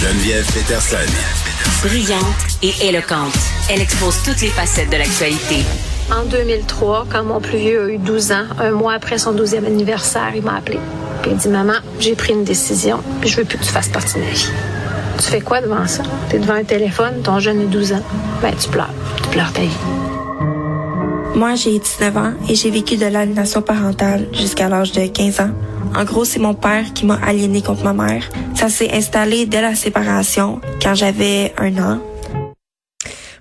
Geneviève Peterson. Brillante et éloquente, elle expose toutes les facettes de l'actualité. En 2003, quand mon plus vieux a eu 12 ans, un mois après son 12e anniversaire, il m'a appelé. Puis il dit Maman, j'ai pris une décision, puis je veux plus que tu fasses partie de ma vie. Tu fais quoi devant ça? Tu es devant un téléphone, ton jeune a 12 ans. Ben, tu pleures. Tu pleures ta vie. Moi, j'ai 19 ans et j'ai vécu de l'aliénation parentale jusqu'à l'âge de 15 ans. En gros, c'est mon père qui m'a aliéné contre ma mère. Ça s'est installé dès la séparation, quand j'avais un an.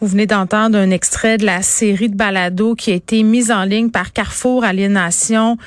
Vous venez d'entendre un extrait de la série de balados qui a été mise en ligne par Carrefour Aliénation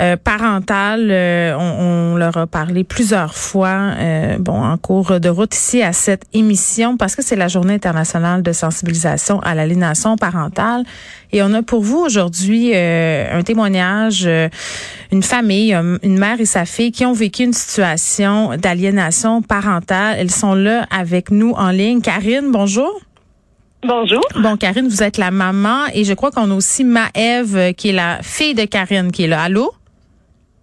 euh, parentale. Euh, on, leur a parlé plusieurs fois, euh, bon, en cours de route ici à cette émission, parce que c'est la Journée internationale de sensibilisation à l'aliénation parentale. Et on a pour vous aujourd'hui un témoignage, une famille, une mère et sa fille qui ont vécu une situation d'aliénation parentale. Elles sont là avec nous en ligne. Karine, bonjour. Bonjour. Bon, Karine, vous êtes la maman et je crois qu'on a aussi Maëve qui est la fille de Karine qui est là. Allô?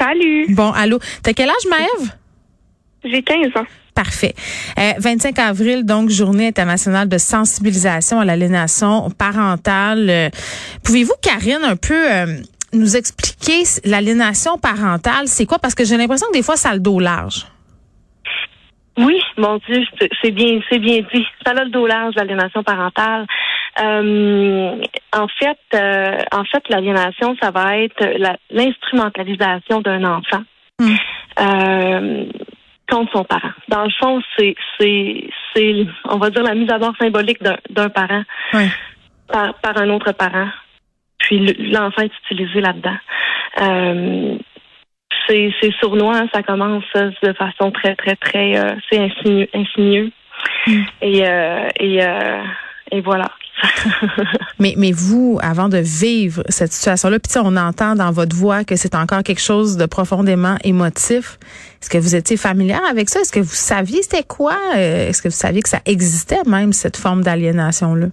Salut. Bon, allô. T'as quel âge, Maëve? J'ai 15 ans. Parfait. 25 euh, avril, donc, journée internationale de sensibilisation à l'aliénation parentale. Euh, pouvez-vous, Karine, un peu euh, nous expliquer l'aliénation parentale? C'est quoi? Parce que j'ai l'impression que des fois, ça a le dos large. Oui, mon Dieu, c'est bien, c'est bien dit. Ça a le dos large, l'aliénation parentale. Euh, en fait, euh, en fait, l'aliénation, ça va être l'instrumentalisation d'un enfant hmm. euh, contre son parent. Dans le fond, c'est, c'est, c'est, on va dire la mise à mort symbolique d'un, parent par, par un autre parent. Puis l'enfant est utilisé là-dedans. c'est, c'est sournois, hein, ça commence de façon très, très, très, c'est insinueux, insinueux. Hmm. Et, et, et voilà. Mais, mais vous, avant de vivre cette situation-là, puis on entend dans votre voix que c'est encore quelque chose de profondément émotif. Est-ce que vous étiez familière avec ça? Est-ce que vous saviez c'était quoi? Euh, est-ce que vous saviez que ça existait même, cette forme d'aliénation-là?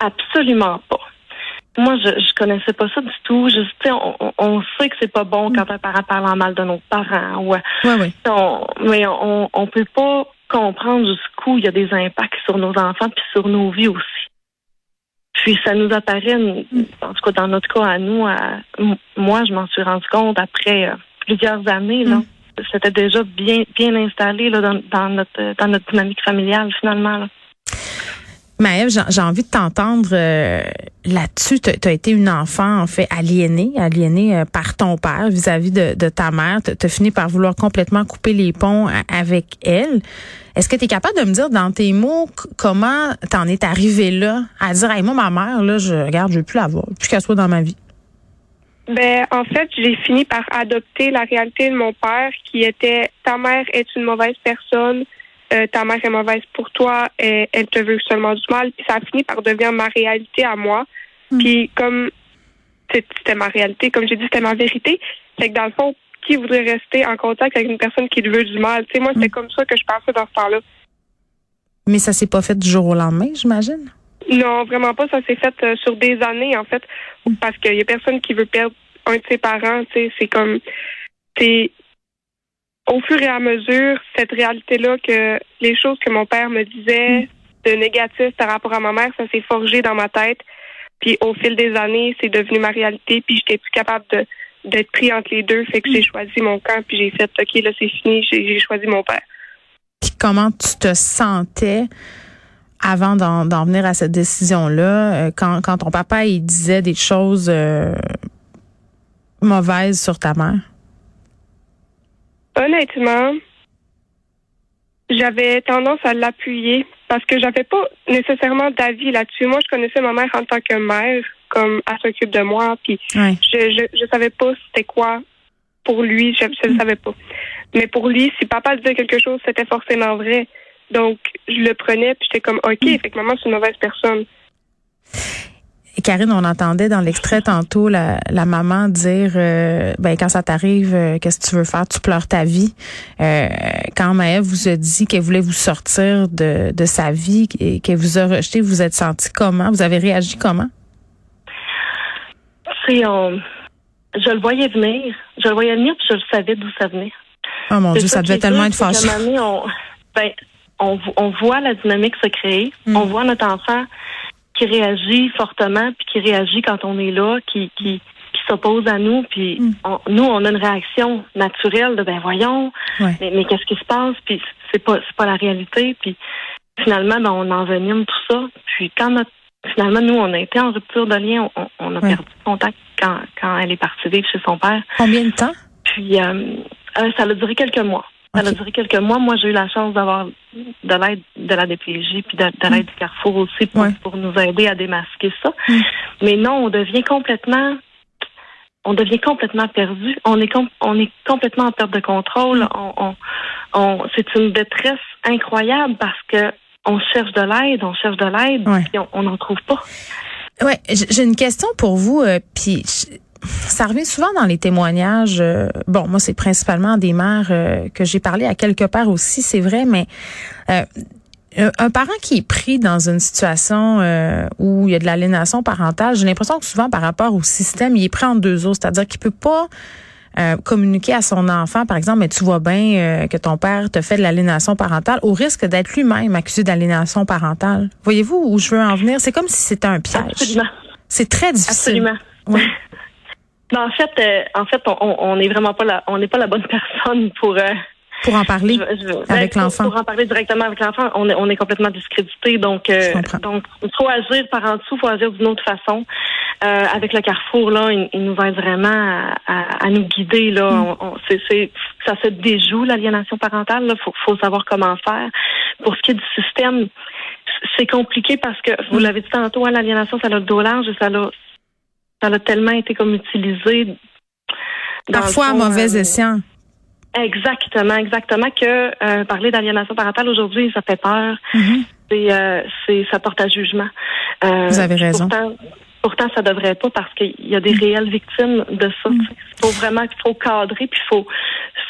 Absolument pas. Moi, je, je connaissais pas ça du tout. Je, on, on sait que c'est pas bon quand un parent parle en mal de nos parents. Ouais. Ouais, mais on, on peut pas comprendre jusqu'où il y a des impacts sur nos enfants puis sur nos vies aussi. Puis ça nous apparaît, en tout cas dans notre cas à nous, moi je m'en suis rendu compte après euh, plusieurs années. Là, mm. c'était déjà bien bien installé là, dans, notre dans notre dynamique familiale finalement. Là. Maëve, j'ai envie de t'entendre euh, là-dessus. Tu as été une enfant, en fait, aliénée, aliénée euh, par ton père vis-à-vis de, ta mère. Tu as fini par vouloir complètement couper les ponts avec elle. Est-ce que tu es capable de me dire dans tes mots comment t'en es arrivé là à dire hey, moi ma mère là je regarde je veux plus la voir plus qu'elle soit dans ma vie? Ben en fait j'ai fini par adopter la réalité de mon père qui était ta mère est une mauvaise personne euh, ta mère est mauvaise pour toi et elle te veut seulement du mal puis ça a fini par devenir ma réalité à moi hmm. puis comme c'était ma réalité comme j'ai dit c'était ma vérité c'est que dans le fond qui voudrait rester en contact avec une personne qui lui veut du mal? Tu sais, moi, c'est mm. comme ça que je pensais dans ce temps-là. Mais ça s'est pas fait du jour au lendemain, j'imagine? Non, vraiment pas. Ça s'est fait euh, sur des années, en fait, parce qu'il y a personne qui veut perdre un de ses parents. Tu sais, c'est comme, au fur et à mesure, cette réalité-là que les choses que mon père me disait de négatif par rapport à ma mère, ça s'est forgé dans ma tête. Puis au fil des années, c'est devenu ma réalité. Puis j'étais plus capable de d'être pris entre les deux. Fait que j'ai choisi mon camp, puis j'ai fait, OK, là, c'est fini, j'ai choisi mon père. Puis comment tu te sentais avant d'en venir à cette décision-là, euh, quand, quand ton papa, il disait des choses euh, mauvaises sur ta mère? Honnêtement, j'avais tendance à l'appuyer parce que j'avais pas nécessairement d'avis là-dessus. Moi, je connaissais ma mère en tant que mère comme elle s'occupe de moi. Puis je, je, je savais pas c'était quoi pour lui, je ne le savais pas. Mais pour lui, si papa disait quelque chose, c'était forcément vrai. Donc, je le prenais, puis j'étais comme, OK, mm. fait que maman, c'est une mauvaise personne. Et Karine, on entendait dans l'extrait tantôt la, la maman dire euh, ben quand ça t'arrive, euh, qu'est-ce que tu veux faire? Tu pleures ta vie. Euh, quand Maëve vous a dit qu'elle voulait vous sortir de, de sa vie et qu'elle vous a rejeté, vous êtes senti comment? Vous avez réagi comment? je le voyais venir. Je le voyais venir, puis je le savais d'où ça venait. Oh mon Dieu, ça devait tellement être ben, on, on voit la dynamique se créer. Mm. On voit notre enfant qui réagit fortement, puis qui réagit quand on est là, qui, qui, qui s'oppose à nous, puis Mm. on- nous, on a une réaction naturelle de ben voyons, Ouais. mais, mais qu'est-ce qui se passe, puis c'est pas c'est pas la réalité, puis finalement, ben, on envenime tout ça. Puis quand notre finalement, nous, on a été en rupture de lien, on, on a Ouais. perdu contact quand, quand elle est partie vivre chez son père. Combien de temps? Puis euh, euh, ça a duré quelques mois. Ça a duré quelques mois. Moi, j'ai eu la chance d'avoir de l'aide de la DPJ puis de, de l'aide du Carrefour aussi pour, Ouais. pour nous aider à démasquer ça. Mm. Mais non, on devient complètement on devient complètement perdu. On est com- on est complètement en perte de contrôle. Mm. On, on, on- c'est une détresse incroyable parce que on cherche de l'aide, on cherche de l'aide, Ouais. puis on- n'en trouve pas. Ouais, j'ai une question pour vous, euh, puis ça revient souvent dans les témoignages. euh, bon, moi, c'est principalement des mères euh, que j'ai parlé à quelque part aussi, c'est vrai, mais euh, un, un parent qui est pris dans une situation euh, où il y a de l'aliénation parentale, j'ai l'impression que souvent par rapport au système, il est pris en deux eaux, c'est-à-dire qu'il peut pas euh, communiquer à son enfant, par exemple, mais tu vois bien euh, que ton père te fait de l'aliénation parentale, au risque d'être lui-même accusé d'aliénation parentale. Voyez-vous où je veux en venir? C'est comme si c'était un piège. Absolument. C'est très difficile. Absolument. Ouais. Ben, en fait, euh, en fait, on- on on n'est vraiment pas la, on n'est pas la bonne personne pour. Pour en parler. je- je- ben, Avec pour- l'enfant. Pour en parler directement avec l'enfant, on est, on est complètement discrédité. Donc, euh, donc, il faut agir par en dessous, il faut agir d'une autre façon. Euh, avec le Carrefour, là, il, il nous aide vraiment à, à- à nous guider. Là, Mm. On- on- ça se déjoue l'aliénation parentale. Il faut, faut savoir comment faire. Pour ce qui est du système, c'est compliqué parce que vous Mm. l'avez dit tantôt, hein, l'aliénation, ça a le dos large et ça l'a, ça a tellement été comme utilisé. Parfois à fond, mauvais euh, escient. Exactement, exactement. Que euh, parler d'aliénation parentale aujourd'hui, ça fait peur. Mhm. C'est, euh, c'est, ça porte à jugement. Euh, Vous avez raison. Pourtant, pourtant, ça devrait pas parce qu'il y a des réelles victimes de ça. Mm. Il faut vraiment, faut cadrer, puis il faut,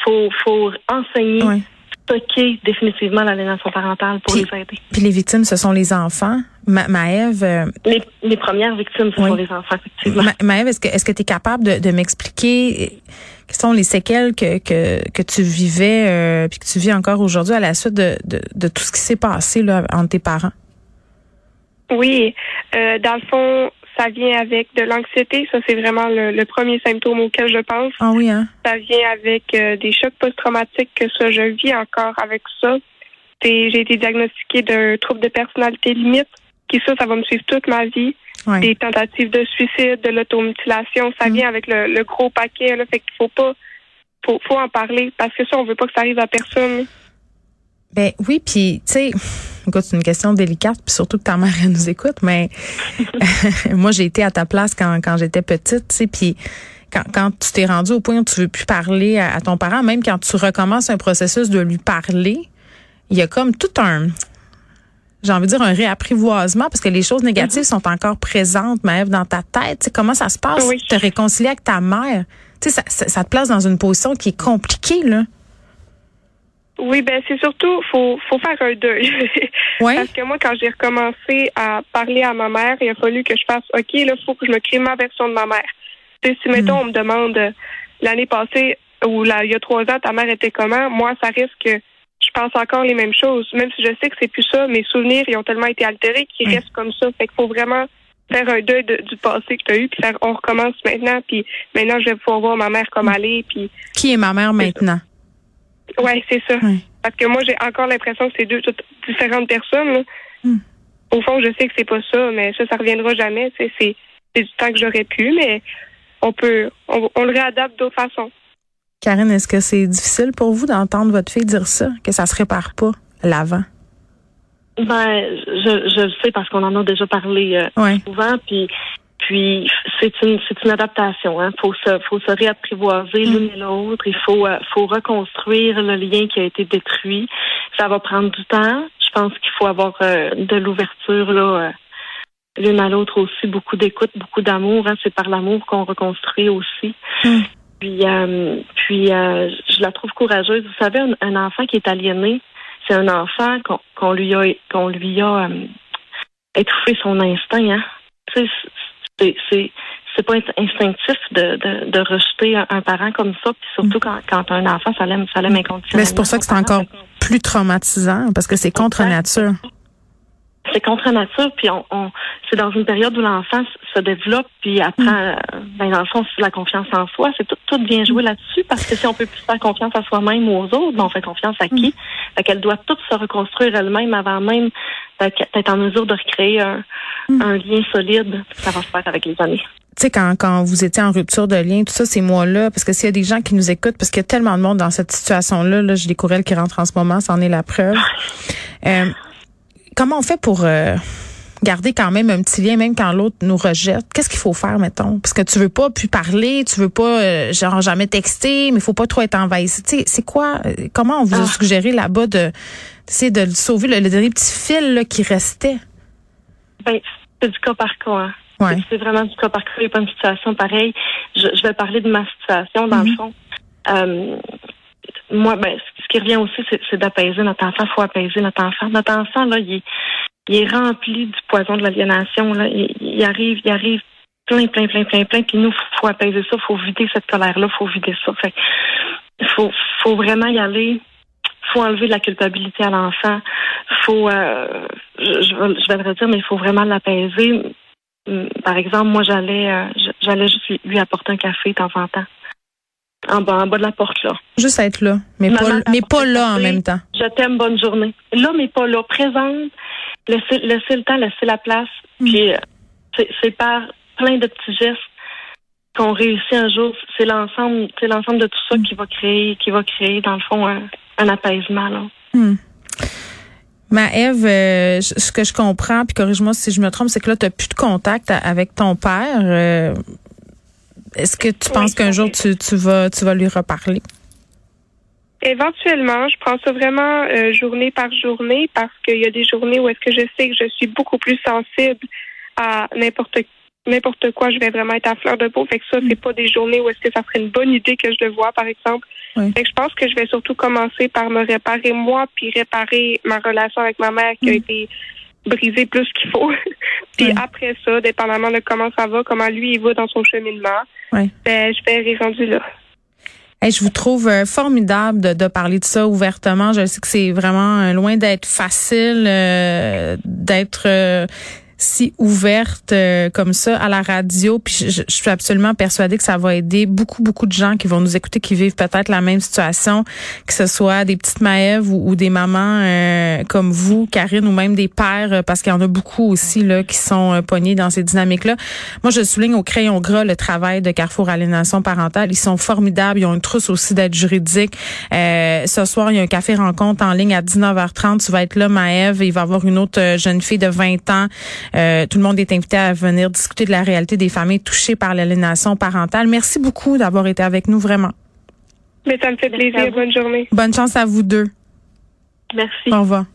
faut, faut enseigner, Ouais. Stocker définitivement l'aliénation parentale pour Puis- les aider. Puis les victimes, ce sont les enfants. Ma Maëve, euh, Les, les premières victimes, ce Oui. sont les enfants, effectivement. Ma- Maëve, est-ce que est-ce que tu es capable de, de m'expliquer euh, quelles sont les séquelles que, que, que tu vivais euh, puis que tu vis encore aujourd'hui à la suite de, de, de tout ce qui s'est passé là, entre tes parents? Oui, euh, dans le fond, ça vient avec de l'anxiété. Ça, c'est vraiment le, le premier symptôme auquel je pense. Ah oui, hein? Ça vient avec euh, des chocs post-traumatiques que ça, je vis encore avec ça. J'ai été diagnostiquée d'un trouble de personnalité limite, qui ça, ça va me suivre toute ma vie. Ouais. Des tentatives de suicide, de l'automutilation, ça Mm. vient avec le, le gros paquet. Là, fait qu'il faut pas, faut, faut en parler parce que ça, on veut pas que ça arrive à personne. Ben oui, puis tu sais, écoute, c'est une question délicate, puis surtout que ta mère elle nous écoute, mais moi j'ai été à ta place quand, quand j'étais petite, tu sais, puis quand, quand tu t'es rendu au point où tu veux plus parler à, à ton parent, même quand tu recommences un processus de lui parler, il y a comme tout un j'ai envie de dire un réapprivoisement parce que les choses négatives sont encore présentes, Maëve, dans ta tête. Tu sais, comment ça se passe Oui. te réconcilier avec ta mère? Tu sais, ça, ça, ça te place dans une position qui est compliquée, là. Oui, ben c'est surtout faut faut faire un deuil. Ouais. Parce que moi, quand j'ai recommencé à parler à ma mère, il a fallu que je fasse OK, là, il faut que je me crée ma version de ma mère. Tu sais, si mettons, on me demande euh, l'année passée ou là, il y a trois ans, ta mère était comment, moi, ça risque que je pense encore les mêmes choses. Même si je sais que c'est plus ça, mes souvenirs, ils ont tellement été altérés qu'ils restent comme ça. Fait qu'il faut vraiment faire un deuil de- du passé que tu as eu, puis faire on recommence maintenant, puis maintenant je vais pouvoir voir ma mère comme elle est, puis Qui est ma mère maintenant? Ouais, c'est ça. Ouais. Parce que moi, j'ai encore l'impression que c'est deux toutes différentes personnes. là. Hmm. Au fond, je sais que c'est pas ça, mais ça, ça reviendra jamais. C'est c'est du temps que j'aurais pu, mais on peut, on, on le réadapte d'autres façons. Karine, est-ce que c'est difficile pour vous d'entendre votre fille dire ça, que ça se répare pas l'avant? Ben, je, je le sais parce qu'on en a déjà parlé euh, Ouais. souvent, puis puis c'est une c'est une adaptation. Hein. Faut se faut se réapprivoiser Mm. l'une et l'autre. Il faut euh, faut reconstruire le lien qui a été détruit. Ça va prendre du temps. Je pense qu'il faut avoir euh, de l'ouverture là. euh, l'une à l'autre aussi, beaucoup d'écoute, beaucoup d'amour. Hein. C'est par l'amour qu'on reconstruit aussi. Mm. Puis, puis je la trouve courageuse. Vous savez, un, un enfant qui est aliéné, c'est un enfant qu'on qu'on lui a qu'on lui a étouffé son instinct. Hein. C'est c'est c'est pas instinctif de, de, de rejeter un, parent comme ça, puis surtout quand, quand un enfant, ça l'aime, ça l'aime inconditionnellement. Mais c'est pour ça que c'est encore plus traumatisant, parce que c'est contre nature. C'est contre nature, puis on, on c'est dans une période où l'enfant se développe, puis apprend, mm. ben, dans le fond, la confiance en soi. C'est tout, tout bien joué là-dessus, parce que si on peut plus faire confiance à soi-même ou aux autres, ben, on fait confiance à qui? Mm. Fait qu'elle doit tout se reconstruire elle-même avant même d'être en mesure de recréer un, mm. un lien solide. Ça va se faire avec les années tu sais, quand, quand vous étiez en rupture de lien, tout ça, ces mois-là, parce que s'il y a des gens qui nous écoutent, parce qu'il y a tellement de monde dans cette situation-là, là, j'ai des courriels qui rentrent en ce moment, c'en est la preuve. Euh, comment on fait pour euh, garder quand même un petit lien, même quand l'autre nous rejette? Qu'est-ce qu'il faut faire, mettons? Parce que tu veux pas plus parler, tu veux pas, euh, genre, jamais texter, mais il faut pas trop être envahi. C'est quoi, comment on vous a ah. suggéré là-bas de, de sauver le, dernier petit fil là, qui restait? Ben, c'est du cas par cas. Hein. C'est vraiment du cas par cas. Il n'y a pas une situation pareille. Je, vais parler de ma situation, dans le mhm. fond. Euh, moi, ben, ce qui revient aussi, c'est d'apaiser notre enfant. Il faut apaiser notre enfant. Notre enfant, là, il est, il est rempli du poison de l'aliénation. Il, arrive, il arrive plein, plein, plein, plein, plein. Puis nous, il faut apaiser ça. Faut vider cette colère-là. Faut vider ça. Fait faut, faut vraiment y aller faut enlever de la culpabilité à l'enfant. Faut, euh, je, je, vais le dire, mais il faut vraiment l'apaiser. Par exemple, moi, j'allais euh, j'allais juste lui apporter un café de temps en temps. En bas, en bas de la porte, là. Juste être là, mais pas, mais pas là en même temps. Je t'aime, bonne journée. Là, mais pas là. Présente, laisser le temps, laisser la place. Mm. Puis, euh, c'est par plein de petits gestes qu'on réussit un jour. C'est l'ensemble, c'est l'ensemble de tout ça mm. qui va créer, qui va créer, dans le fond, un, un apaisement, là. Ma Eve, euh, ce que je comprends, puis corrige-moi si je me trompe, c'est que là, tu n'as plus de contact avec ton père. Euh, est-ce que tu penses qu'un jour tu, tu, vas tu vas lui reparler? Éventuellement, je prends ça vraiment euh, journée par journée parce qu'il y a des journées où est-ce que je sais que je suis beaucoup plus sensible à n'importe n'importe quoi, je vais vraiment être à fleur de peau. Fait que ça, c'est pas des journées où est-ce que ça serait une bonne idée que je le vois, par exemple. Fait que je pense que je vais surtout commencer par me réparer moi, puis réparer ma relation avec ma mère qui a mm. été brisée plus qu'il faut. puis après ça, dépendamment de comment ça va, comment lui il va dans son cheminement, ben, je vais rendu là. je vous trouve euh, formidable de, de, parler de ça ouvertement. Je sais que c'est vraiment euh, loin d'être facile euh, d'être si ouverte euh, comme ça à la radio. Puis je, suis absolument persuadée que ça va aider beaucoup, beaucoup de gens qui vont nous écouter, qui vivent peut-être la même situation, que ce soit des petites Maëves ou, des mamans euh, comme vous, Karine, ou même des pères, euh, parce qu'il y en a beaucoup aussi là qui sont pognés dans ces dynamiques-là. Moi, je souligne au crayon gras le travail de Carrefour Aliénation Parentale. Ils sont formidables. Ils ont une trousse aussi d'aide juridique. ce soir, il y a un café rencontre en ligne à 19h30. Tu vas être là, Maëve. Il va y avoir une autre jeune fille de 20 ans euh, tout le monde est invité à venir discuter de la réalité des familles touchées par l'aliénation parentale. Merci beaucoup d'avoir été avec nous, vraiment. Mais ça me fait plaisir. Bonne journée. Bonne chance à vous deux. Merci. Au revoir.